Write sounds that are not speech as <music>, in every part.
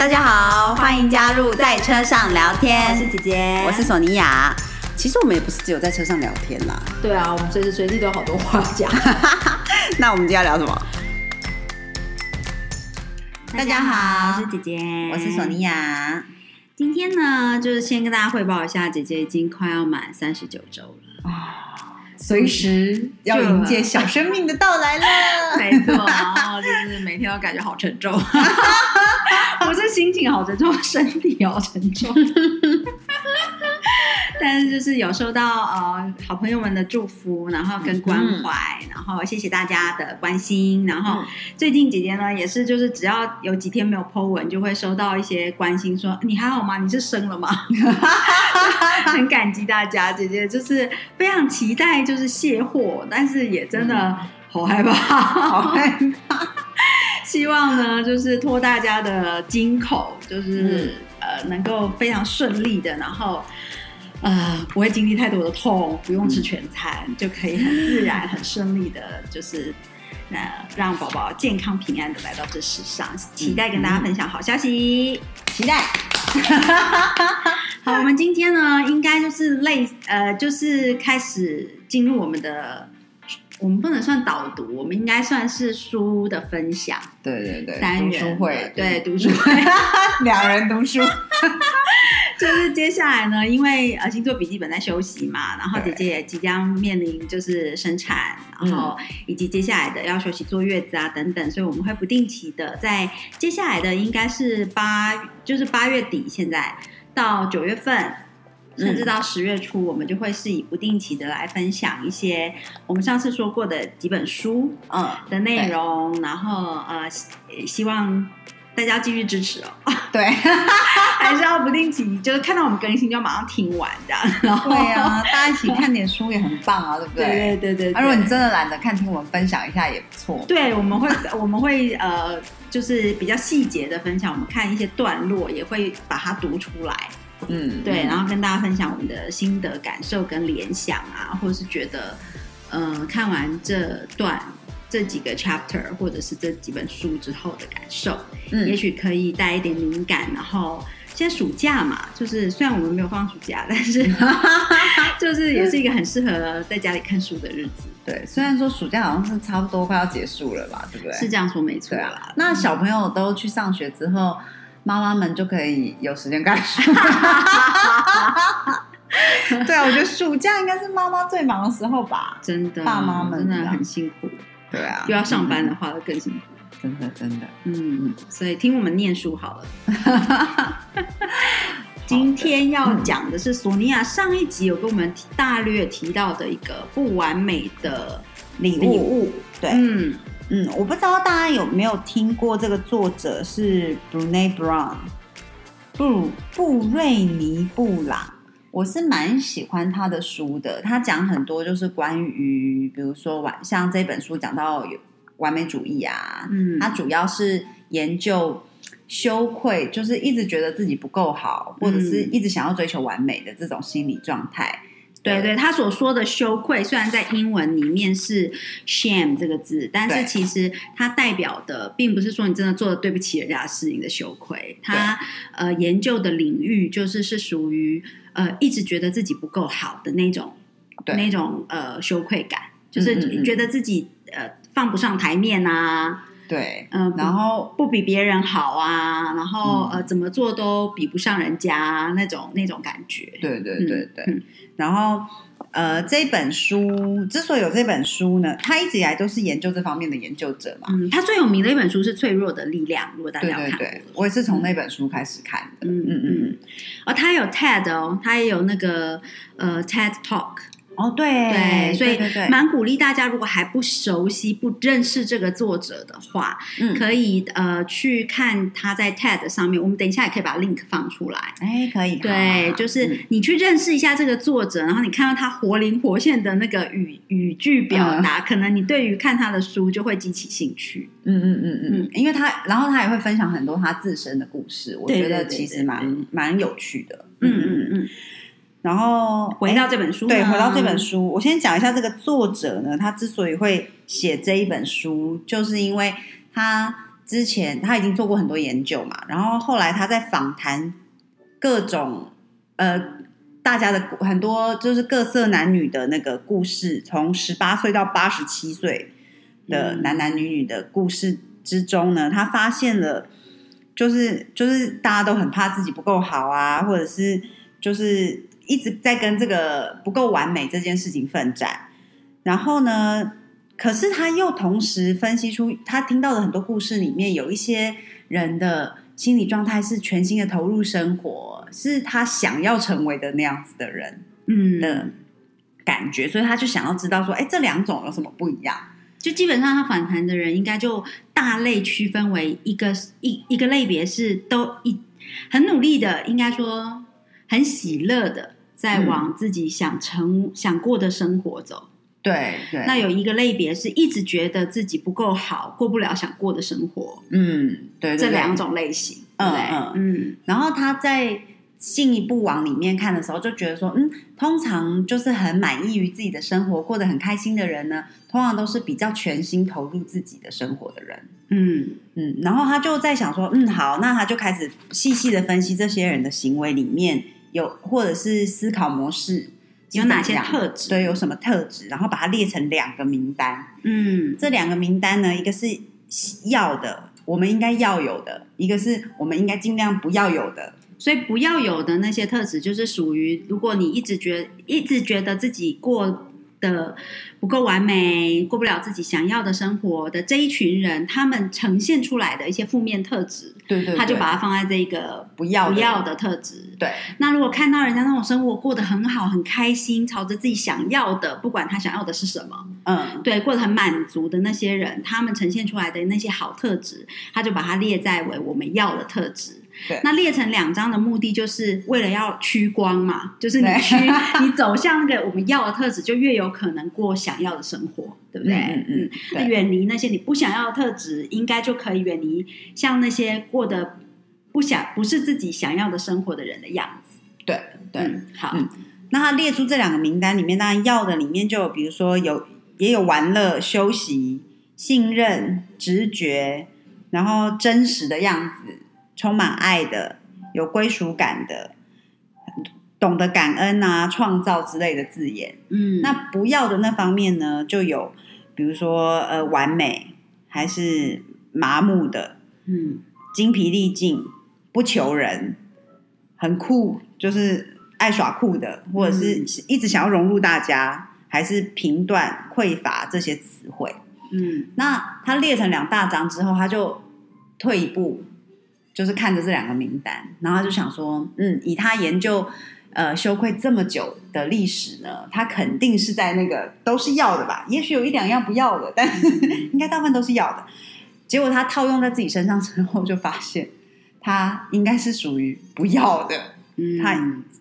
大家好，欢迎加入在车上聊天。我是姐姐，我是索尼娅。其实我们也不是只有在车上聊天啦。对啊，我们随时随地都有好多话讲。<laughs> 那我们今天要聊什么？大家好，我是姐姐，我是索尼娅。今天呢，就是先跟大家汇报一下，姐姐已经快要满三十九周了啊，随时要迎接小 <laughs> 生命的到来了。<laughs> 没错，然后就是每天都感觉好沉重，<laughs> 不是心情好沉重，身体好沉重。但是就是有收到呃好朋友们的祝福，然后跟关怀，然后谢谢大家的关心。然后最近姐姐呢也是，就是只要有几天没有 po 文，就会收到一些关心，说你还好吗？你是生了吗？<laughs> 很感激大家，姐姐就是非常期待就是卸货，但是也真的好害怕，好害怕。<laughs> 希望呢就是托大家的金口，就是呃能够非常顺利的，然后。呃，不会经历太多的痛，不用吃全餐，就可以很自然、很顺利的，就是那让宝宝健康平安的来到这世上。期待跟大家分享好消息，期待。<laughs> 好，我们今天呢，应该就是类呃，就是开始进入我们的，我们不能算导读，我们应该算是书的分享。对对对，读书会，对读书会，两人读书。就是接下来呢，因为呃星座笔记本在休息嘛，然后姐姐也即将面临就是生产，然后以及接下来的要休息坐月子啊等等，所以我们会不定期的在接下来的应该是八就是八月底现在到九月份，甚至到十月初，我们就会是以不定期的来分享一些我们上次说过的几本书嗯的内容，然后呃希望。大家继续支持哦，对，<laughs> 还是要不定期，就是看到我们更新就要马上听完这样。然后对啊，大家一起看点书也很棒啊，对不对？对对对对。如果你真的懒得看，听我们分享一下也不错。对，我们会我们会呃，就是比较细节的分享，我们看一些段落也会把它读出来。嗯，对，然后跟大家分享我们的心得感受跟联想啊，或者是觉得嗯，看完这段。这几个 chapter 或者是这几本书之后的感受，嗯，也许可以带一点灵感。然后现在暑假嘛，就是虽然我们没有放暑假，但是 <laughs> 就是也是一个很适合在家里看书的日子。对，虽然说暑假好像是差不多快要结束了吧，对不对？是这样说没错啦。那小朋友都去上学之后，妈妈们就可以有时间看书。<laughs> 对啊，我觉得暑假应该是妈妈最忙的时候吧。真的，爸妈们真的很辛苦。对啊，又要上班的话，更辛苦。真的，真的，嗯，所以听我们念书好了。<laughs> 今天要讲的是索尼娅上一集有跟我们大略提到的一个不完美的礼物。对，嗯嗯，我不知道大家有没有听过这个作者是 Brune Brown，布布瑞尼布朗。我是蛮喜欢他的书的，他讲很多就是关于，比如说完像这本书讲到有完美主义啊，嗯，他主要是研究羞愧，就是一直觉得自己不够好，或者是一直想要追求完美的这种心理状态。对对，他所说的羞愧，虽然在英文里面是 shame 这个字，但是其实它代表的并不是说你真的做的对不起人家的事情的羞愧。他呃研究的领域就是是属于呃一直觉得自己不够好的那种那种呃羞愧感，就是觉得自己呃放不上台面啊。对，嗯，然后不比别人好啊，然后呃，怎么做都比不上人家那种那种感觉。对对对对，然后呃，这本书之所以有这本书呢，他一直以来都是研究这方面的研究者嘛。嗯，他最有名的一本书是《脆弱的力量》，如果大家看，对我也是从那本书开始看的。嗯嗯嗯，哦，他有 TED 哦，他也有那个呃 TED Talk。哦，对对，所以蛮鼓励大家，如果还不熟悉、不认识这个作者的话，嗯，可以呃去看他在 TED 上面。我们等一下也可以把 link 放出来。哎，可以。对，就是你去认识一下这个作者，然后你看到他活灵活现的那个语语句表达，可能你对于看他的书就会激起兴趣。嗯嗯嗯嗯，因为他，然后他也会分享很多他自身的故事，我觉得其实蛮蛮有趣的。嗯嗯嗯。然后回到这本书，对，回到这本书，我先讲一下这个作者呢，他之所以会写这一本书，就是因为他之前他已经做过很多研究嘛，然后后来他在访谈各种呃大家的很多就是各色男女的那个故事，从十八岁到八十七岁的男男女女的故事之中呢，他发现了就是就是大家都很怕自己不够好啊，或者是就是一直在跟这个不够完美这件事情奋战，然后呢？可是他又同时分析出，他听到的很多故事里面，有一些人的心理状态是全心的投入生活，是他想要成为的那样子的人，嗯的感觉，所以他就想要知道说，哎，这两种有什么不一样？就基本上他反弹的人，应该就大类区分为一个一一个类别是都一很努力的，应该说很喜乐的，在往自己想成想过的生活走。对对，那有一个类别是一直觉得自己不够好，过不了想过的生活。嗯，对，这两种类型，嗯嗯嗯。然后他在进一步往里面看的时候，就觉得说，嗯，通常就是很满意于自己的生活，过得很开心的人呢，通常都是比较全心投入自己的生活的人。嗯嗯。然后他就在想说，嗯，好，那他就开始细细的分析这些人的行为里面有，或者是思考模式。有哪些特质？对，有什么特质？然后把它列成两个名单。嗯，这两个名单呢，一个是要的，我们应该要有的；一个是我们应该尽量不要有的。所以不要有的那些特质，就是属于如果你一直觉一直觉得自己过。的不够完美，过不了自己想要的生活的这一群人，他们呈现出来的一些负面特质，对对，他就把它放在这个不要不要的特质。对，那如果看到人家那种生活过得很好、很开心，朝着自己想要的，不管他想要的是什么，嗯，对，过得很满足的那些人，他们呈现出来的那些好特质，他就把它列在为我们要的特质。那列成两张的目的，就是为了要趋光嘛，就是你趋，<laughs> 你走向那个我们要的特质，就越有可能过想要的生活，对不对？嗯嗯。那远离那些你不想要的特质，应该就可以远离像那些过得不想不是自己想要的生活的人的样子。对对，好。那他列出这两个名单里面，当然要的里面就有比如说有也有玩乐、休息、信任、直觉，然后真实的样子。充满爱的、有归属感的、懂得感恩啊、创造之类的字眼。嗯，那不要的那方面呢，就有比如说呃，完美还是麻木的，嗯，精疲力尽、不求人、很酷，就是爱耍酷的，或者是一直想要融入大家，还是评断、匮乏这些词汇。嗯，那他列成两大章之后，他就退一步。就是看着这两个名单，然后他就想说，嗯，以他研究呃羞愧这么久的历史呢，他肯定是在那个都是要的吧？也许有一两样不要的，但 <laughs> 应该大部分都是要的。结果他套用在自己身上之后，就发现他应该是属于不要的，嗯，他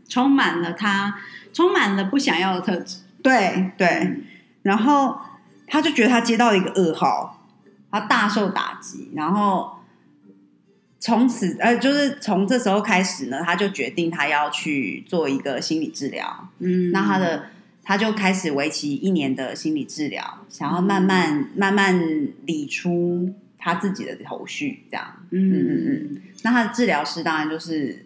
充满了他充满了不想要的特质，对对。然后他就觉得他接到了一个噩耗，他大受打击，然后。从此，呃，就是从这时候开始呢，他就决定他要去做一个心理治疗。嗯，那他的他就开始为期一年的心理治疗，想要慢慢慢慢理出他自己的头绪，这样。嗯嗯嗯。那他的治疗师当然就是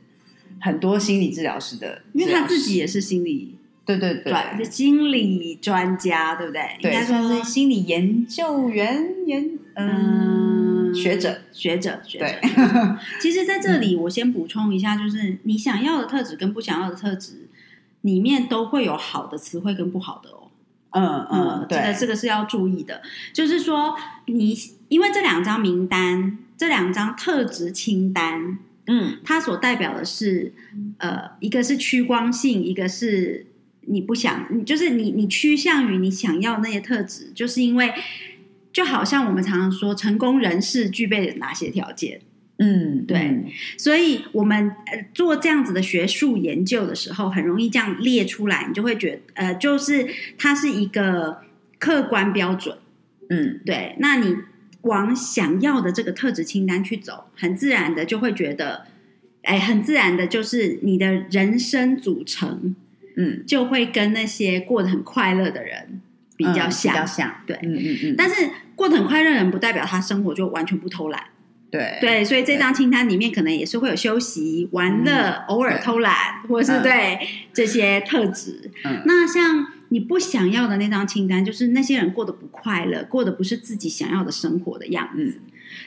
很多心理治疗师的，因为他自己也是心理，对对对，心理专家，对不对？应该说是心理研究员研，嗯。学者，学者，学者。<laughs> 其实，在这里，我先补充一下，就是你想要的特质跟不想要的特质里面，都会有好的词汇跟不好的哦。嗯嗯，对，这个是要注意的。就是说，你因为这两张名单，这两张特质清单，嗯，它所代表的是，呃，一个是趋光性，一个是你不想，就是你你趋向于你想要那些特质，就是因为。就好像我们常常说，成功人士具备哪些条件？嗯，对，所以我们做这样子的学术研究的时候，很容易这样列出来，你就会觉得，呃，就是它是一个客观标准。嗯，对。那你往想要的这个特质清单去走，很自然的就会觉得，哎，很自然的就是你的人生组成，嗯，就会跟那些过得很快乐的人比较像，比较像。对，嗯嗯嗯。但是。过得很快乐的人，不代表他生活就完全不偷懒。对对，所以这张清单里面可能也是会有休息、玩乐、偶尔偷懒，或者是对这些特质。那像你不想要的那张清单，就是那些人过得不快乐，过得不是自己想要的生活的样子。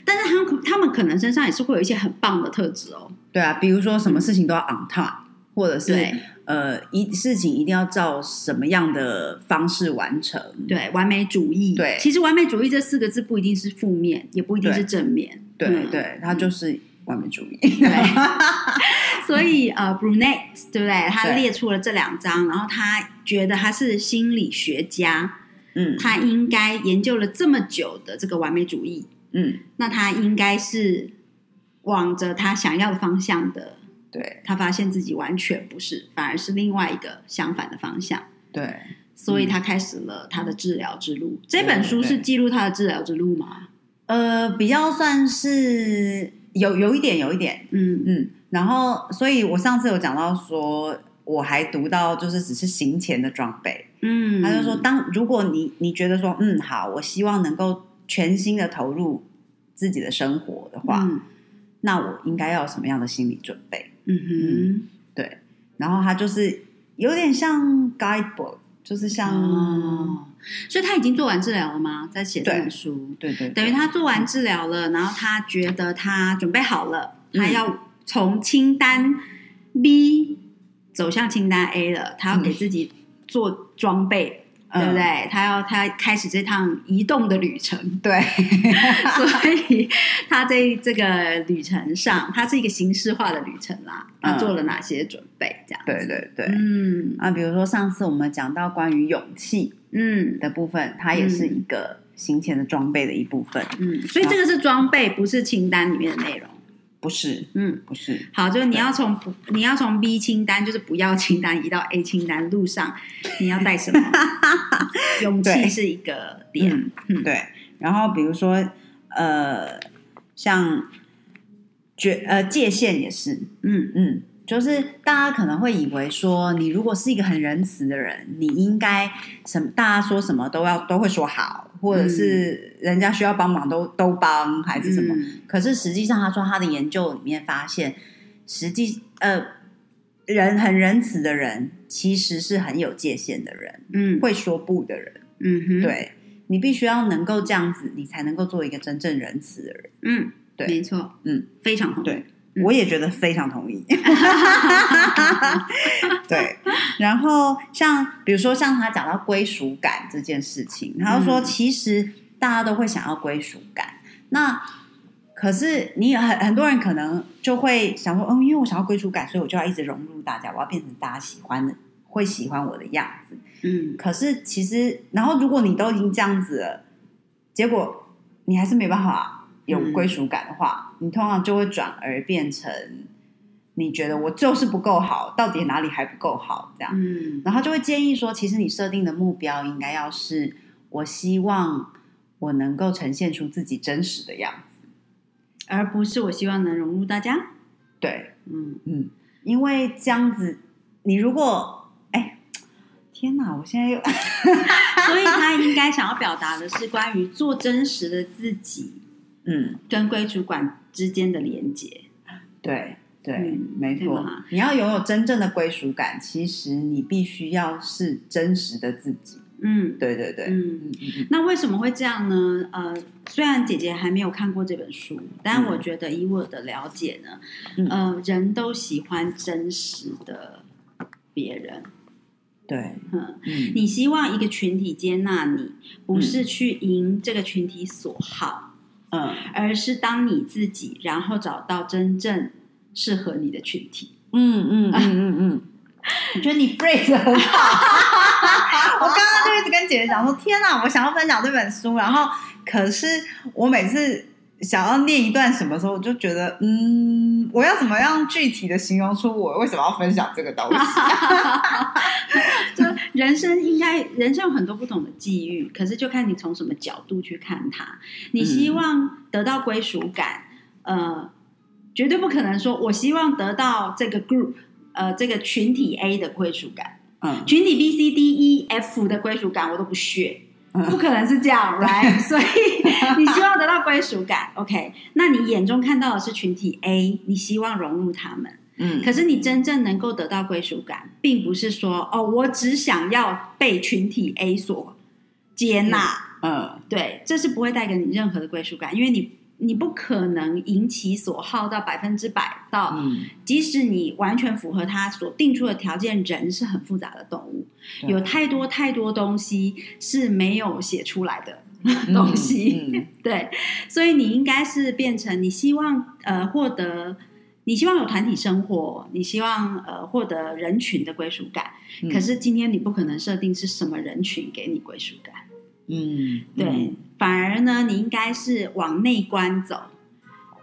但是他们他们可能身上也是会有一些很棒的特质哦。对啊，比如说什么事情都要 on time，或者是呃一事情一定要照什么样的方式完成。对，完美主义。对，其实完美主义这四个字不一定是负面，也不一定是正面。对对，他就是完美主义。对，<laughs> <laughs> 所以呃，Brunet 对不对？他列出了这两张，然后他觉得他是心理学家，嗯，他应该研究了这么久的这个完美主义，嗯，那他应该是往着他想要的方向的。对，他发现自己完全不是，反而是另外一个相反的方向。对，所以他开始了他的治疗之路。这本书是记录他的治疗之路吗？呃，比较算是有有一点，有一点，嗯嗯。然后，所以我上次有讲到说，我还读到就是只是行前的装备，嗯，他就说，当如果你你觉得说，嗯，好，我希望能够全心的投入自己的生活的话，那我应该要什么样的心理准备？嗯哼，对。然后他就是有点像 guidebook。就是像，所以他已经做完治疗了吗？在写这本书，对对，等于他做完治疗了，然后他觉得他准备好了，他要从清单 B 走向清单 A 了，他要给自己做装备。对不对？他要他开始这趟移动的旅程，对 <laughs> <laughs> 所以他在这个旅程上，他是一个形式化的旅程啦。他做了哪些准备？这样，对对对，嗯啊，比如说上次我们讲到关于勇气，嗯的部分，它也是一个行前的装备的一部分。嗯，所以这个是装备，不是清单里面的内容。不是，嗯，不是。好，就是你要从不，你要从 B 清单，就是不要清单，移到 A 清单路上，你要带什么？<laughs> 勇气是一个点，嗯，对。然后比如说，呃，像觉呃界限也是，嗯嗯。就是大家可能会以为说，你如果是一个很仁慈的人，你应该什么？大家说什么都要都会说好，或者是人家需要帮忙都都帮，还是什么？可是实际上，他说他的研究里面发现，实际呃，人很仁慈的人其实是很有界限的人，嗯，会说不的人，嗯哼，对你必须要能够这样子，你才能够做一个真正仁慈的人，嗯，对，没错，嗯，非常好，对。我也觉得非常同意，<laughs> 对。然后像比如说像他讲到归属感这件事情，他就说其实大家都会想要归属感。那可是你很很多人可能就会想说，嗯，因为我想要归属感，所以我就要一直融入大家，我要变成大家喜欢的，会喜欢我的样子。嗯。可是其实，然后如果你都已经这样子了，结果你还是没办法。有归属感的话，你通常就会转而变成你觉得我就是不够好，到底哪里还不够好？这样，嗯，然后就会建议说，其实你设定的目标应该要是，我希望我能够呈现出自己真实的样子，而不是我希望能融入大家。对，嗯嗯，因为这样子，你如果，哎，天哪，我现在又，<laughs> 所以他应该想要表达的是关于做真实的自己。嗯，跟归属感之间的连接，对对，没错。你要拥有真正的归属感，其实你必须要是真实的自己。嗯，对对对。嗯。那为什么会这样呢？呃，虽然姐姐还没有看过这本书，但我觉得以我的了解呢，呃，人都喜欢真实的别人。对，嗯，你希望一个群体接纳你，不是去赢这个群体所好。嗯，而是当你自己，然后找到真正适合你的群体。嗯嗯嗯嗯嗯，<laughs> 我觉得你 phrase 很好。<laughs> 我刚刚就一直跟姐姐讲说：“天哪，我想要分享这本书。”然后，可是我每次。想要念一段什么时候，我就觉得，嗯，我要怎么样具体的形容出我为什么要分享这个东西？<laughs> 就人生应该，人生有很多不同的际遇，可是就看你从什么角度去看它。你希望得到归属感，呃，绝对不可能说我希望得到这个 group，呃，这个群体 A 的归属感，嗯，群体 B、C、D、E、F 的归属感我都不屑。不可能是这样，right？所以你希望得到归属感，OK？<laughs> 那你眼中看到的是群体 A，你希望融入他们，嗯，可是你真正能够得到归属感，并不是说哦，我只想要被群体 A 所接纳，嗯，对，这是不会带给你任何的归属感，因为你你不可能引起所好到百分之百，到嗯，即使你完全符合他所定出的条件，人是很复杂的动物，有太多太多东西是没有写出来的 <laughs> 东西。嗯。<laughs> 对，所以你应该是变成你希望呃获得，你希望有团体生活，你希望呃获得人群的归属感。嗯。可是今天你不可能设定是什么人群给你归属感，嗯，对，嗯反而呢，你应该是往内观走，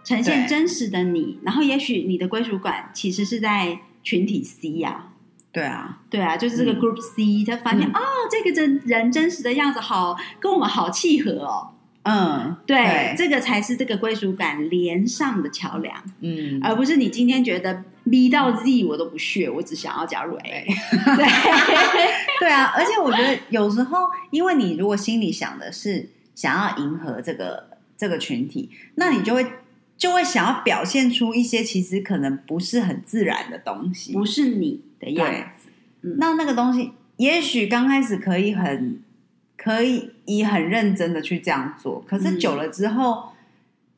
呈现真实的你，然后也许你的归属感其实是在群体 C 呀、对啊，对啊，就是这个嗯。Group C，他发现、嗯。哦，这个真人真实的样子好，跟我们好契合哦。嗯，对，这个才是这个归属感连上的桥梁，嗯，而不是你今天觉得 B 到 Z 我都不屑，我只想要加入 A。对，<laughs> <laughs> 对啊，而且我觉得有时候，因为你如果心里想的是想要迎合这个这个群体，那你就会就会想要表现出一些其实可能不是很自然的东西。不是你的样子。那那个东西，也许刚开始可以很可以以很认真的去这样做，可是嗯久了之后，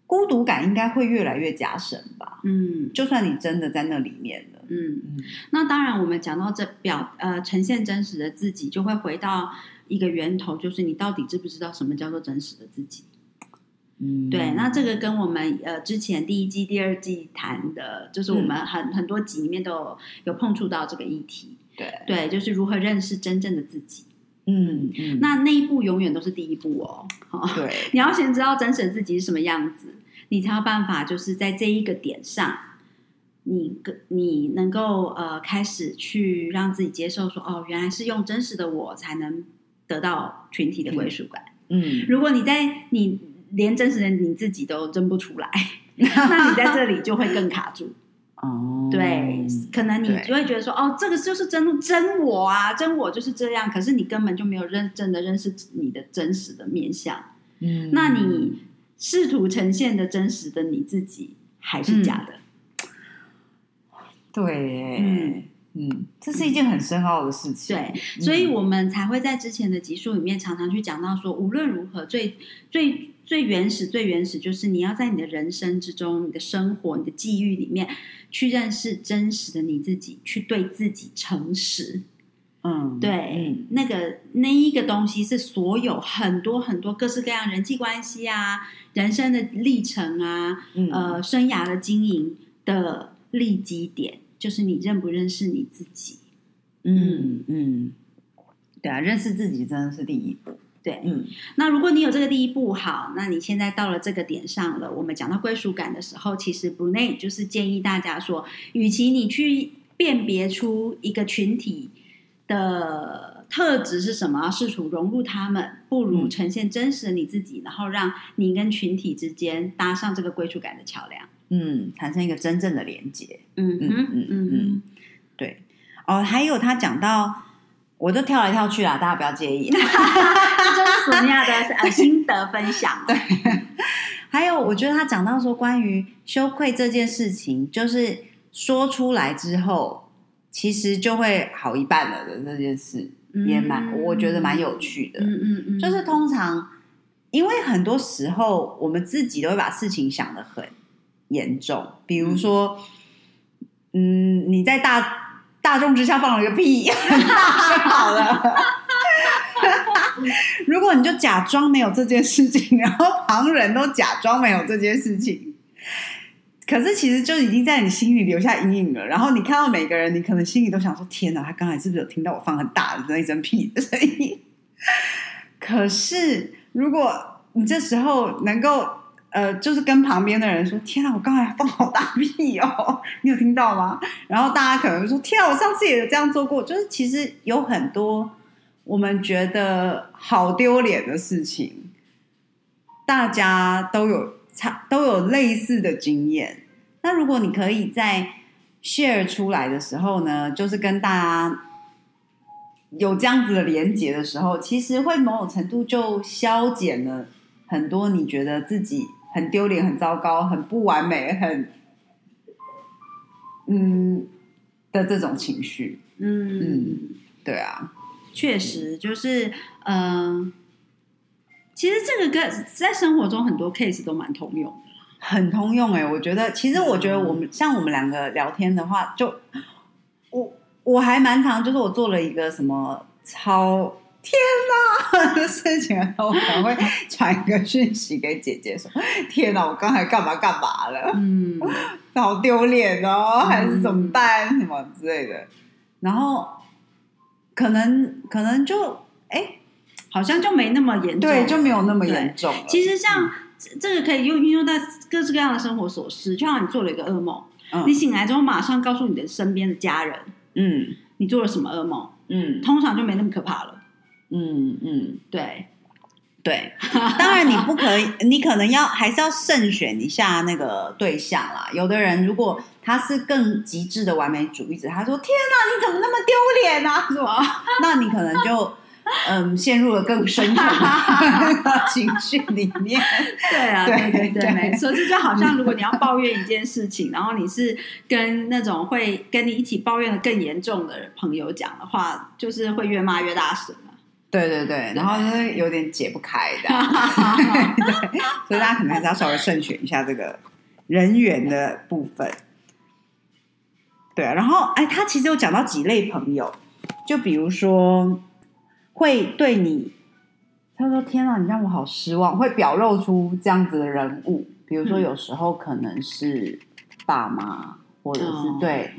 孤独感应该会越来越加深吧。嗯就算你真的在那里面了，嗯，嗯那当然，我们讲到这表呃呈现真实的自己，就会回到一个源头，就是你到底知不知道什么叫做真实的自己？嗯对，那这个跟我们呃之前第一季、第二季谈的，就是我们很、很多集里面都有有碰触到这个议题。对，对，就是如何认识真正的自己。嗯嗯，那那一步永远都是第一步哦。好对，<laughs> 你要先知道真实的自己是什么样子，你才有办法，就是在这一个点上，你个你能够呃开始去让自己接受说，哦，原来是用真实的我才能得到群体的归属感。嗯如果你在你连真实的你自己都争不出来，<laughs> 那你在这里就会更卡住。哦，对，可能你对就会觉得说，哦，这个就是真真我啊，真我就是这样。可是你根本就没有认真的认识你的真实的面相。嗯那你试图呈现的真实的你自己还是假的。对，嗯，这是一件很深奥的事情。对，所以我们才会在之前的集数里面常常去讲到说，无论如何，最最最原始、最原始，就是你要在你的人生之中、你的生活、你的际遇里面，去认识真实的你自己，去对自己诚实。嗯，对，那个那一个东西是所有很多很多各式各样人际关系啊、人生的历程啊、嗯，呃，生涯的经营的立基点，就是你认不认识你自己。嗯嗯，对啊，认识自己真的是第一步。对，嗯那如果你有这个第一步，好，那你现在到了这个点上了。我们讲到归属感的时候，其实 Brunei 就是建议大家说，与其你去辨别出一个群体的特质是什么，试图融入他们，不如嗯呈现真实的你自己，然后让你跟群体之间搭上这个归属感的桥梁。嗯，产生一个真正的连接。嗯嗯嗯嗯嗯哼，对，哦，还有他讲到，我都跳来跳去啦，大家不要介意。这 <laughs> 就是索尼娅的呃 <laughs> 心得分享。对，<laughs> 还有，我觉得他讲到说，关于羞愧这件事情，就是说出来之后，其实就会好一半了的这件事，也蛮，我觉得蛮有趣的。嗯嗯嗯，就是通常，因为很多时候我们自己都会把事情想得很严重，比如说，嗯，你在大大众之下放了个屁，很大声好了。如果你就假装没有这件事情，然后旁人都假装没有这件事情，可是其实就已经在你心里留下阴影了。然后你看到每个人，你可能心里都想说：“天哪，他刚才是不是有听到我放很大的那一声屁的声音？”可是如果你这时候能够呃，就是跟旁边的人说：“天啊，我刚才放好大屁哦，你有听到吗？”然后大家可能说：“天啊，我上次也有这样做过。”就是其实有很多我们觉得好丢脸的事情，大家都有差都有类似的经验。那如果你可以在 share 出来的时候呢，就是跟大家有这样子的连接的时候，其实会某种程度就消减了很多你觉得自己很丢脸、很糟糕、很不完美、很嗯的这种情绪。嗯嗯，对啊，确实就是嗯。其实这个跟在生活中很多 case 都蛮通用的，很通用哎。我觉得，其实我觉得我们像我们两个聊天的话，就我我还蛮常，就是我做了一个什么超天哪的事情，<laughs> 然后我可能会传一个讯息给姐姐说：“天哪，我刚才干嘛干嘛了？嗯，<laughs> 好丢脸哦，还是怎么办？什么之类的。”然后可能可能就哎。好像就没那么严重，对，就没有那么严重。其实像这个可以用运用在各式各样的生活琐事，就像你做了一个噩梦，你醒来之后马上告诉你的身边的家人，嗯，你做了什么噩梦，嗯，通常就没那么可怕了。嗯嗯，对对，<laughs> 当然你不可以，你可能要还是要慎选一下那个对象啦。有的人如果他是更极致的完美主义者，他说：“天哪，你怎么那么丢脸啊？” <laughs> 是吧？那你可能就。嗯，陷入了更深沉的 <laughs> 情绪里面。对啊，对对对，没错。这就好像如果你要抱怨一件事情，然后你是跟那种会跟你一起抱怨的更严重的朋友讲的话，就是会越骂越大声对对对，然后就是有点解不开的。<laughs> <laughs> 对，所以大家可能还是要稍微慎选一下这个人员的部分。对啊，然后哎，他其实有讲到几类朋友，就比如说。会对你，他说：“天啊，你让我好失望。”会表露出这样子的人物，比如说有时候可能是爸妈，或者是对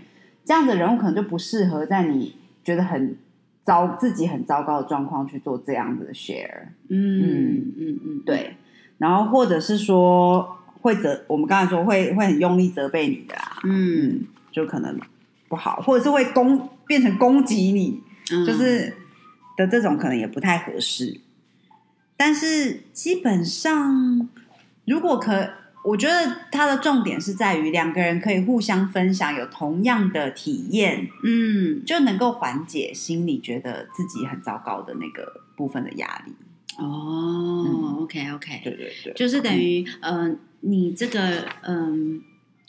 这样的人物，可能就不适合在你觉得很糟、自己很糟糕的状况去做这样子的 share。嗯嗯嗯嗯，对。然后或者是说会责，我们刚才说会会很用力责备你的啊，嗯，就可能不好，或者是会攻变成攻击你，就是。的这种可能也不太合适，但是基本上，如果可，我觉得它的重点是在于两个人可以互相分享，有同样的体验，嗯，就能够缓解心里觉得自己很糟糕的那个部分的压力。哦，OK OK，对对对，就是等于，嗯，你这个，嗯，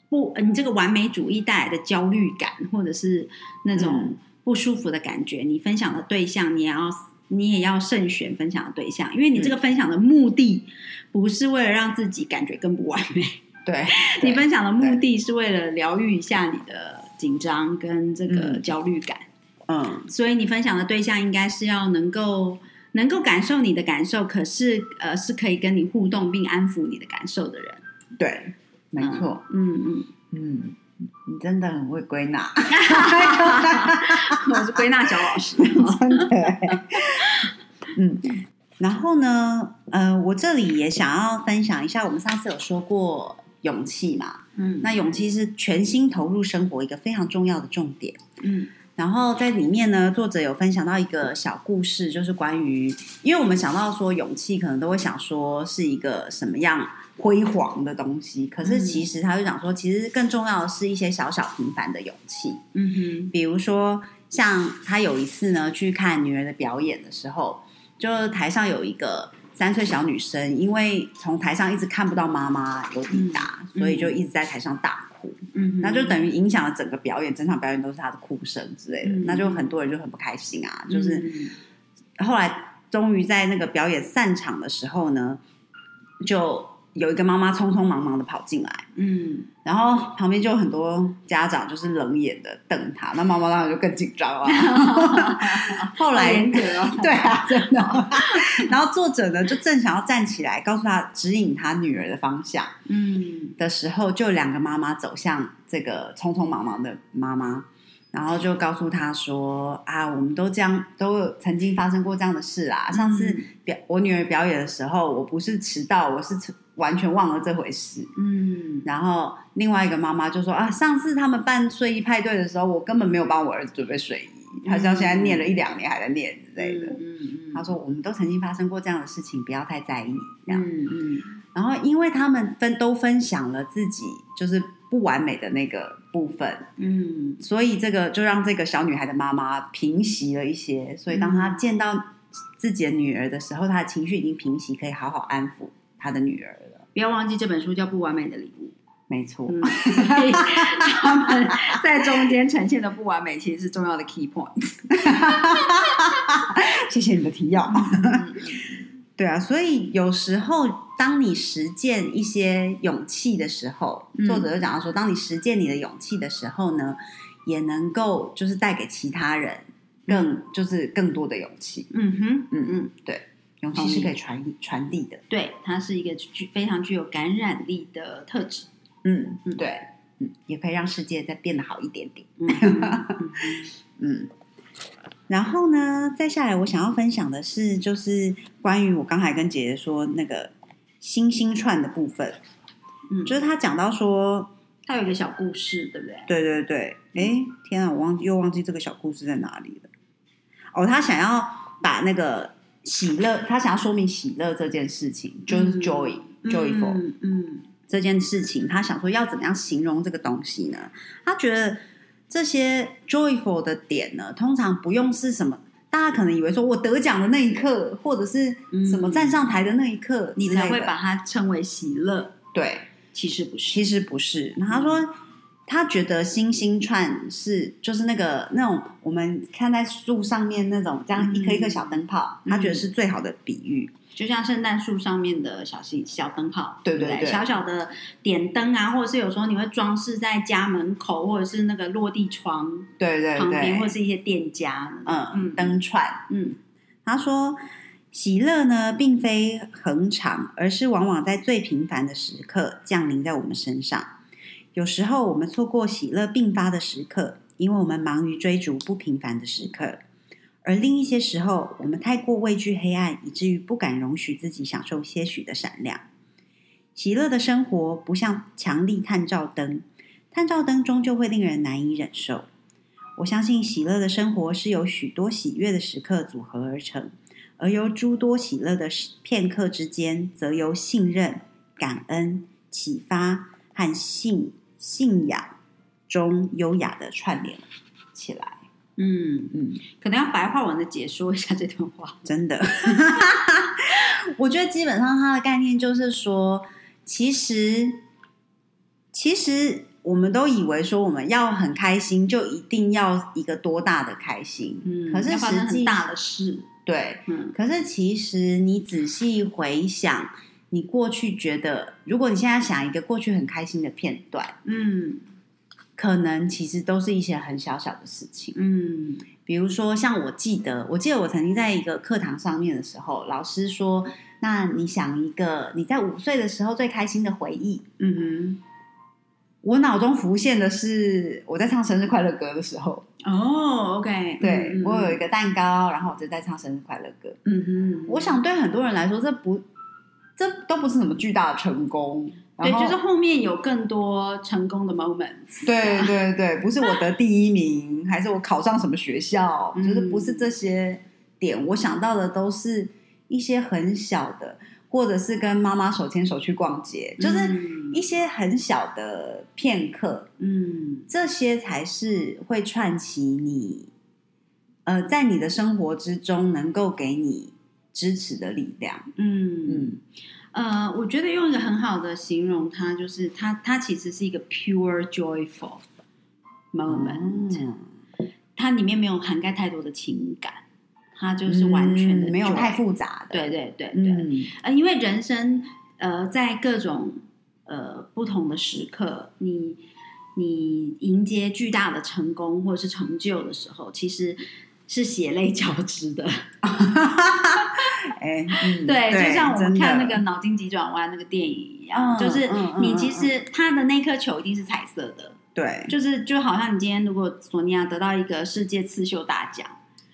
不，你这个完美主义带来的焦虑感，或者是那种。不舒服的感觉，你分享的对象，你也要你也要慎选分享的对象，因为你这个分享的目的不是为了让自己感觉更不完美，对 <laughs> 你分享的目的是为了疗愈一下你的紧张跟这个焦虑感，嗯，所以你分享的对象应该是要能够能够感受你的感受，可是呃是可以跟你互动并安抚你的感受的人，对，没错，嗯嗯。嗯。你真的很会归纳，<laughs> 我是归纳小老师，<laughs> 真的。嗯，然后呢，呃，我这里也想要分享一下，我们上次有说过勇气嘛，嗯，那勇气是全心投入生活一个非常重要的重点，嗯，然后在里面呢，作者有分享到一个小故事，就是关于，因为我们想到说勇气，可能都会想说是一个什么样。辉煌的东西，可是其实他就讲说，其实更重要的是一些小小平凡的勇气。嗯哼，比如说像他有一次呢去看女儿的表演的时候，就台上有一个三岁小女生，因为从台上一直看不到妈妈有抵达，所以就一直在台上大哭。嗯，那就等于影响了整个表演，整场表演都是她的哭声之类的，那就很多人就很不开心啊。就是后来终于在那个表演散场的时候呢，就。有一个妈妈匆匆忙忙的跑进来，嗯，然后旁边就有很多家长就是冷眼的瞪他，那妈妈当然就更紧张了。<laughs> 后来，<laughs> 对啊，真的。<laughs> 然后作者呢就正想要站起来告诉他指引他女儿的方向，嗯，的时候，就两个妈妈走向这个匆匆忙忙的妈妈，然后就告诉他说：“啊，我们都这样，都曾经发生过这样的事啊。上次表我女儿表演的时候，我不是迟到，我是。”完全忘了这回事。嗯，然后另外一个妈妈就说：“啊，上次他们办睡衣派对的时候，我根本没有帮我儿子准备睡衣，他像现在念了一两年还在念之类的。”嗯嗯，他说：“我们都曾经发生过这样的事情，不要太在意。”这样，嗯嗯。然后因为他们分都分享了自己就是不完美的那个部分，嗯所以这个就让这个小女孩的妈妈平息了一些。所以当她见到自己的女儿的时候，她的情绪已经平息，可以好好安抚她的女儿了。不要忘记这本书叫《不完美的礼物》。没错，他们在中间呈现的不完美，其实是重要的 key point。<laughs> 谢谢你的提要。嗯对啊，所以有时候当你实践一些勇气的时候，嗯作者就讲到说，当你实践你的勇气的时候呢，也能够就是带给其他人更、就是更多的勇气。嗯哼，嗯嗯嗯，对，勇气是可以传递传递的。对，它是一个具非常具有感染力的特质。嗯嗯对，嗯，也可以让世界再变得好一点点。嗯 <laughs> 然后呢，再下来我想要分享的是，就是关于我刚才跟姐姐说那个星星串的部分，嗯，就是他讲到说，他有一个小故事，对不对？对对对，哎，天啊，我忘记又忘记这个小故事在哪里了。哦，他想要把那个喜乐，他想要说明喜乐这件事情，就是 joy、joyful 嗯嗯这件事情，他想说要怎么样形容这个东西呢？他觉得这些 joyful 的点呢，通常不用是什么，大家可能以为说我得奖的那一刻，或者是什么嗯站上台的那一刻你才会把它称为喜乐，对，其实不是。其实不是。那他说。他觉得星星串是就是那个那种我们看在树上面那种这样一颗一颗小灯泡，嗯他觉得是最好的比喻。就像圣诞树上面的小星小灯泡，不对对对？小小的点灯啊，或者是有时候你会装饰在家门口，或者是那个落地窗对对旁边，或者，是一些店家，嗯嗯。灯串。嗯。他说：“喜乐呢，并非恒长，而是往往在最平凡的时刻降临在我们身上。有时候我们错过喜乐并发的时刻，因为我们忙于追逐不平凡的时刻；而另一些时候，我们太过畏惧黑暗，以至于不敢容许自己享受些许的闪亮。喜乐的生活不像强力探照灯，探照灯终究会令人难以忍受。我相信喜乐的生活是由许多喜悦的时刻组合而成。”而由诸多喜乐的片刻之间，则由信任、感恩、启发和信信仰中优雅的串联起来。嗯，嗯，可能要白话文的解说一下这段话。真的，<laughs> 我觉得基本上它的概念就是说，其实其实我们都以为说我们要很开心，就一定要一个多大的开心。嗯，可是实际大的事，对，嗯可是其实你仔细回想，你过去觉得，如果你现在想一个过去很开心的片段，嗯可能其实都是一些很小小的事情。嗯比如说，像我记得，我记得我曾经在一个课堂上面的时候，老师说：“那你想一个你在五岁的时候最开心的回忆。嗯哼”我脑中浮现的是我在唱生日快乐歌的时候，哼，哦，OK，对、嗯我有一，个蛋糕，然后我就在唱生日快乐歌。嗯哼，我想对很多人来说，这不这都不是什么巨大的成功。对，就是后面有更多成功的 moments，对对对，不是我得第一名，还是我考上什么学校，嗯就是不是这些点，我想到的都是一些很小的，或者是跟妈妈手牵手去逛街，就是嗯。一些很小的片刻，嗯。这些才是会串起你，呃，在你的生活之中能够给你支持的力量。嗯。嗯。呃，我觉得用一个很好的形容它，就是它它其实是一个 pure joyful moment，、嗯它里面没有涵盖太多的情感，它就是完全的、嗯没有太。复杂的，对对对对，嗯。呃，因为人生呃，在各种呃不同的时刻，你你迎接巨大的成功或者是成就的时候，其实是血泪交织的。<laughs> 对，就像我们看那个脑筋急转弯那个电影一样，嗯就是你其实他的那颗球一定是彩色的，对，就是就好像你今天如果索尼娅得到一个世界刺绣大奖。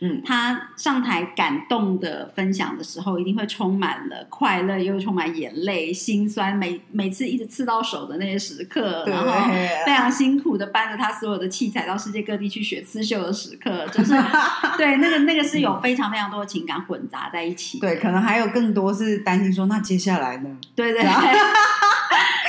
嗯他上台感动的分享的时候，一定会充满了快乐，又充满眼泪、心酸。每每次一直刺到手的那些时刻，对然后 <laughs> 非常辛苦的搬着他所有的器材到世界各地去学刺绣的时刻，就是 <laughs> 对那个那个是有非常非常多的情感混杂在一起。对，可能还有更多是担心说，那接下来呢？对对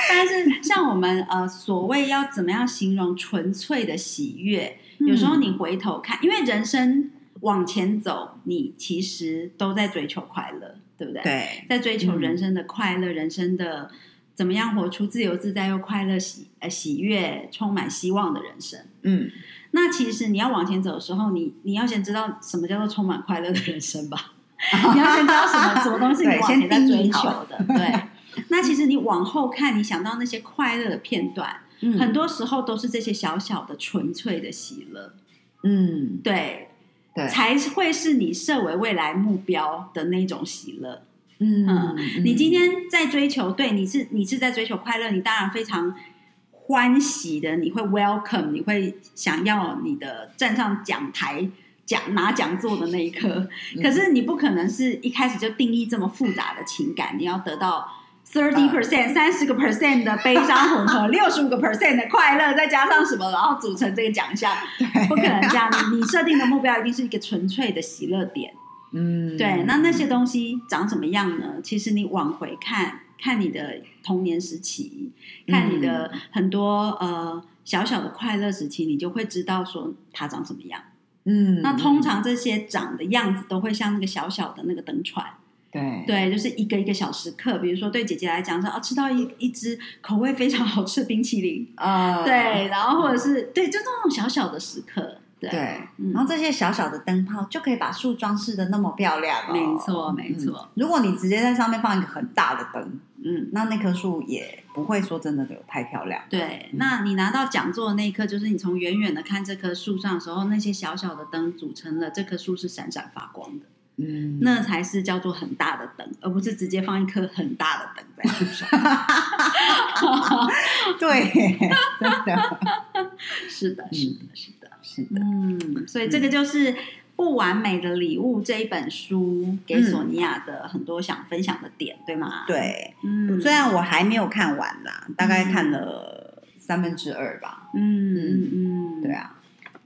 但是像我们呃，所谓要怎么样形容纯粹的喜悦？有时候你回头看，因为人生往前走，你其实都在追求快乐，对不对？对，在追求人生的快乐，人生的怎么样活出自由自在又快乐、喜呃喜悦、充满希望的人生。嗯，那其实你要往前走的时候，你你要先知道什么叫做充满快乐的人生吧。<laughs> 你要先知道什么什么东西你往前在追求的，对。<laughs> 那其实你往后看，你想到那些快乐的片段，很多时候都是这些小小的纯粹的喜乐，嗯，对，对，才会是你设为未来目标的那种喜乐。嗯，你今天在追求，对，你是你是在追求快乐，你当然非常欢喜的，你会 welcome，你会想要你的站上讲台。讲拿讲座的那一刻，可是你不可能是一开始就定义这么复杂的情感，你要得到 thirty percent 三十个 percent 的悲伤混合 <laughs> 六十五个 percent 的快乐，再加上什么，然后组成这个奖项，不可能这样。你设定的目标一定是一个纯粹的喜乐点。嗯，对。那那些东西长什么样呢？其实你往回看看你的童年时期，看你的很多呃小小的快乐时期，你就会知道说它长什么样。嗯，那通常这些长的样子都会像那个小小的那个灯串，对对，就是一个一个小时刻。比如说对姐姐来讲说，哦，吃到一一只口味非常好吃的冰淇淋啊，对，然后或者是对，就那种小小的时刻，对，然后这些小小的灯泡就可以把树装饰的那么漂亮，没错没错。如果你直接在上面放一个很大的灯。嗯，那那棵树也不会说真的有太漂亮。对，那你拿到讲座的那一刻，就是你从远远的看这棵树上的时候，那些小小的灯组成了这棵树是闪闪发光的。嗯，那才是叫做很大的灯，而不是直接放一颗很大的灯在树上。<laughs> 对，真的，是的，是的，是的，是的。嗯，所以这个就是《不完美的礼物》这一本书给索尼娅的很多想分享的点，对吗？对，嗯，虽然我还没有看完啦，大概看了三分之二吧。嗯嗯嗯，对啊。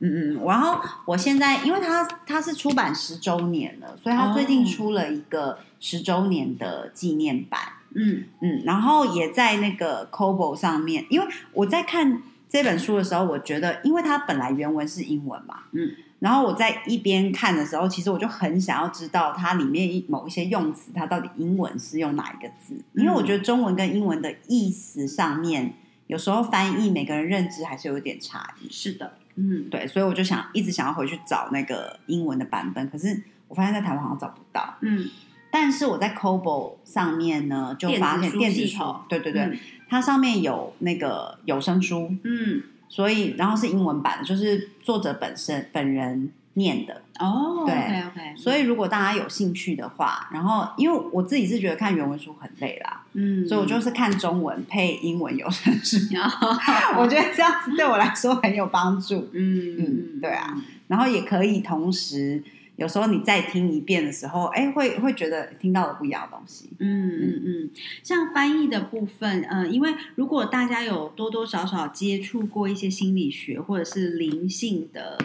嗯嗯，然后我现在，因为他他是出版十周年了，所以他最近出了一个十周年的纪念版。嗯。嗯，然后也在那个 Kobo 上面，因为我在看这本书的时候，我觉得，因为它本来原文是英文嘛，嗯，然后我在一边看的时候，其实我就很想要知道它里面某一些用词，它到底英文是用哪一个字，因为我觉得中文跟英文的意思上面，有时候翻译每个人认知还是有点差异。是的。嗯，对，所以我就想一直想要回去找那个英文的版本，可是我发现在台湾好像找不到。嗯，但是我在 Kobo 上面呢，就发现电子书，对对对，它上面有那个有声书，嗯，所以然后是英文版，就是作者本身本人。念的哦，对，OK，所以如果大家有兴趣的话，然后因为我自己是觉得看原文书很累啦，嗯，所以我就是看中文配英文有声书，<laughs> <laughs> 我觉得这样子对我来说很有帮助，嗯嗯，对啊，然后也可以同时有时候你再听一遍的时候，哎，会会觉得听到了不一样的东西，嗯嗯嗯，像翻译的部分，呃，因为如果大家有多多少少接触过一些心理学或者是灵性的。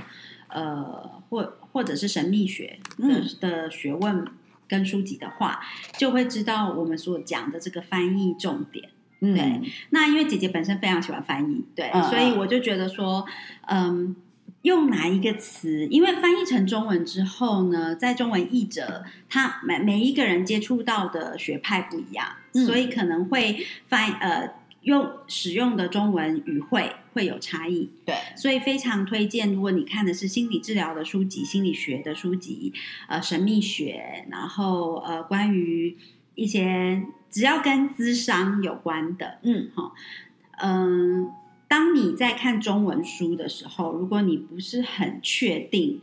呃，或或者是神秘学的的学问跟书籍的话，就会知道我们所讲的这个翻译重点。对，那因为姐姐本身非常喜欢翻译，对，所以我就觉得说，嗯，用哪一个词？因为翻译成中文之后呢，在中文译者他每每一个人接触到的学派不一样，所以可能会翻呃。用使用的中文语汇会有差异，对，所以非常推荐。如果你看的是心理治疗的书籍、心理学的书籍，呃，神秘学，然后呃，关于一些只要跟智商有关的，嗯，哈，嗯，当你在看中文书的时候，如果你不是很确定，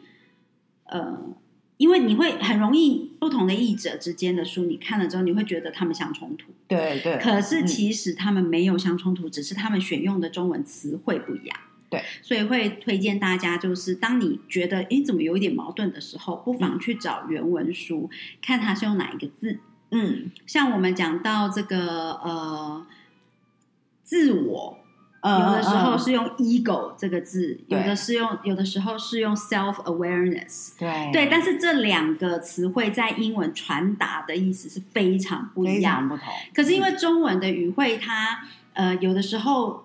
呃。因为你会很容易不同的译者之间的书，你看了之后，你会觉得他们相冲突。对对。可是其实他们没有相冲突，只是他们选用的中文词汇不一样。对。所以会推荐大家，就是当你觉得诶怎么有一点矛盾的时候，不妨去找原文书，看它是用哪一个字。嗯，像我们讲到这个呃，自我。有的时候是用 ego 这个字，有的是用，有的时候是用 self awareness。对对，但是这两个词汇在英文传达的意思是非常不一样，不同。可是因为中文的语汇，它呃，有的时候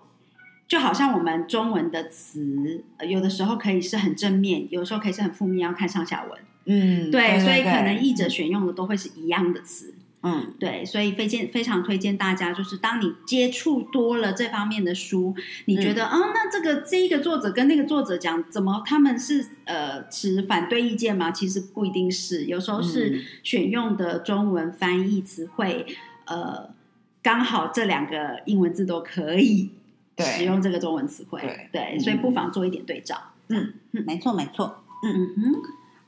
就好像我们中文的词，呃有的时候可以是很正面，有时候可以是很负面，要看上下文。嗯，对，所以可能译者选用的都会是一样的词。嗯对，所以非荐非常推荐大家，就是当你接触多了这方面的书，你觉得，嗯、那这个这一个作者跟那个作者讲，怎么他们是呃持反对意见吗？其实不一定是，有时候是嗯选用的中文翻译词汇，呃，刚好这两个英文字都可以对使用这个中文词汇，对对，嗯所以不妨做一点对照。嗯嗯，没错没错。嗯哼。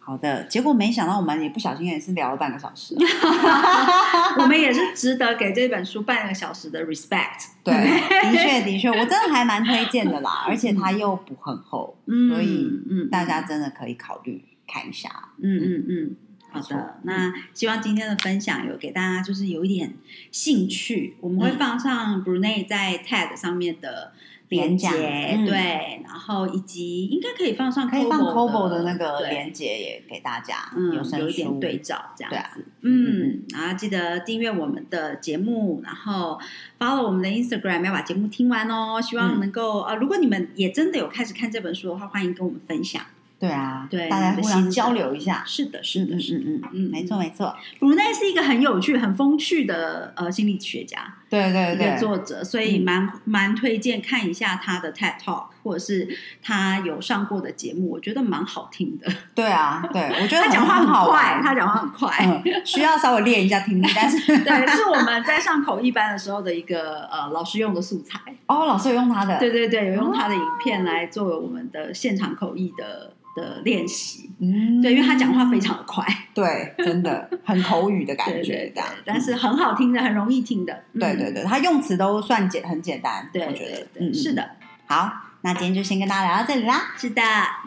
好的，结果没想到我们也不小心也是聊了半个小时。<laughs> 我们也是值得给这本书半个小时的 respect。对，<laughs> 的确的确，我真的还蛮推荐的啦，而且它又不很厚，嗯所以嗯大家真的可以考虑看一下。嗯嗯嗯，好的。那希望今天的分享有给大家就是有一点兴趣，我们会嗯放上 Brunei 在 TED 上面的连接，嗯对，然后以及应该可以放上可以放 Kobo Kobo 的那个对连接也给大家，嗯，有有一点对照这样对嗯，然后记得订阅我们的节目，然后 follow 我们的 Instagram，要把节目听完哦。希望嗯能够、呃，如果你们也真的有开始看这本书的话，欢迎跟我们分享。对啊，对，大家互相交流一下。是的，是的，嗯是的。嗯嗯嗯，没错没错，鲁内是一个很有趣、很风趣的呃心理学家，对对一个对，作者，所以嗯蛮蛮推荐看一下他的 TED Talk，或者是他有上过的节目，我觉得蛮好听的。<laughs> 对啊，对我觉得他讲话很很快，他讲话很快。嗯，需要稍微练一下听力，但是 <laughs> 对，是我们在上口译班的时候的一个呃老师用的素材。哦，老师有用他的，对对对，有用他的影片来作为我们的现场口译的的练习。嗯，对，因为他讲话非常的快，对，真的很口语的感觉，对对对这样，但是很好听的，很容易听的。嗯。对对对，它用词都算简很简单，对我觉得嗯，是的，好，那今天就先跟大家聊到这里啦，是的，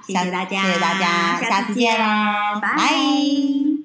谢下谢大家，谢谢大家，下次见喽，拜